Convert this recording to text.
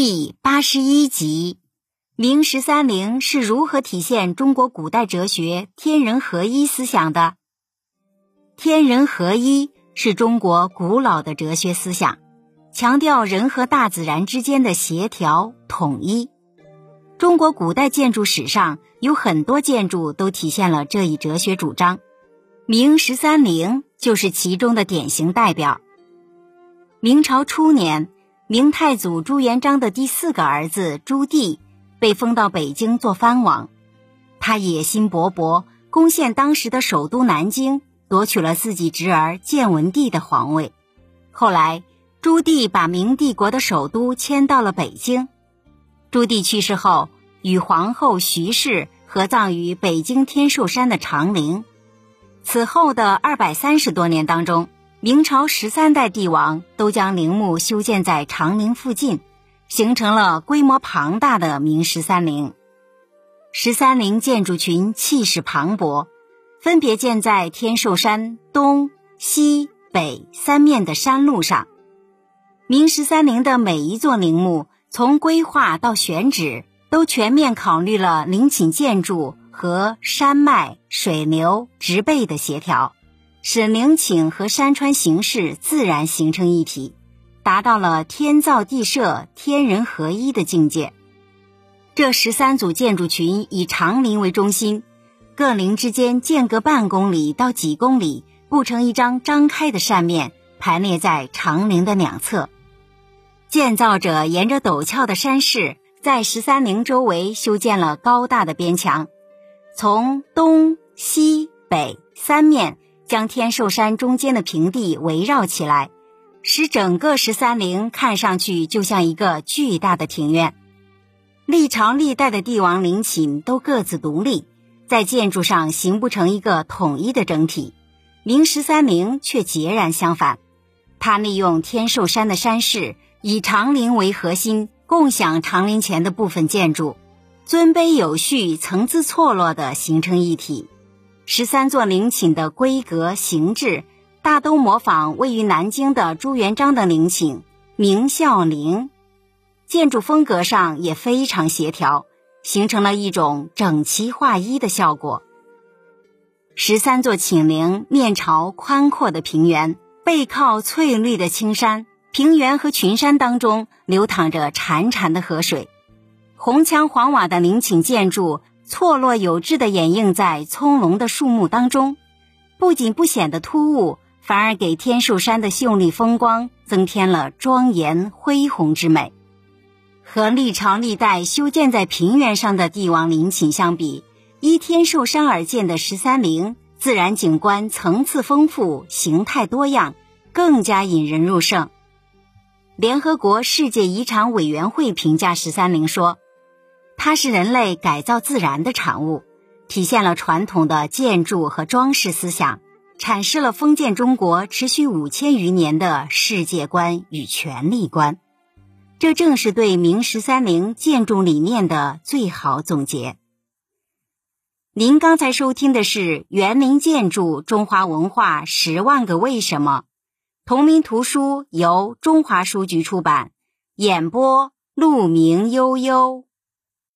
第八十一集：明十三陵是如何体现中国古代哲学天人合一思想的？天人合一是中国古老的哲学思想，强调人和大自然之间的协调统一。中国古代建筑史上有很多建筑都体现了这一哲学主张，明十三陵就是其中的典型代表。明朝初年。明太祖朱元璋的第四个儿子朱棣被封到北京做藩王，他野心勃勃，攻陷当时的首都南京，夺取了自己侄儿建文帝的皇位。后来，朱棣把明帝国的首都迁到了北京。朱棣去世后，与皇后徐氏合葬于北京天寿山的长陵。此后的二百三十多年当中。明朝十三代帝王都将陵墓修建在长陵附近，形成了规模庞大的明十三陵。十三陵建筑群气势磅礴，分别建在天寿山东西北三面的山路上。明十三陵的每一座陵墓，从规划到选址，都全面考虑了陵寝建筑和山脉、水流、植被的协调。使陵寝和山川形势自然形成一体，达到了天造地设、天人合一的境界。这十三组建筑群以长陵为中心，各陵之间间隔半公里到几公里，布成一张张开的扇面，排列在长陵的两侧。建造者沿着陡峭的山势，在十三陵周围修建了高大的边墙，从东西北三面。将天寿山中间的平地围绕起来，使整个十三陵看上去就像一个巨大的庭院。历朝历代的帝王陵寝都各自独立，在建筑上形不成一个统一的整体。明十三陵却截然相反，它利用天寿山的山势，以长陵为核心，共享长陵前的部分建筑，尊卑有序、层次错落的形成一体。十三座陵寝的规格形制，大都模仿位于南京的朱元璋的陵寝明孝陵，建筑风格上也非常协调，形成了一种整齐划一的效果。十三座寝陵面朝宽阔的平原，背靠翠绿的青山，平原和群山当中流淌着潺潺的河水，红墙黄瓦的陵寝建筑。错落有致地掩映在葱茏的树木当中，不仅不显得突兀，反而给天寿山的秀丽风光增添了庄严恢宏之美。和历朝历代修建在平原上的帝王陵寝相比，依天寿山而建的十三陵，自然景观层次丰富，形态多样，更加引人入胜。联合国世界遗产委员会评价十三陵说。它是人类改造自然的产物，体现了传统的建筑和装饰思想，阐释了封建中国持续五千余年的世界观与权力观。这正是对明十三陵建筑理念的最好总结。您刚才收听的是《园林建筑中华文化十万个为什么》，同名图书由中华书局出版，演播陆明悠悠。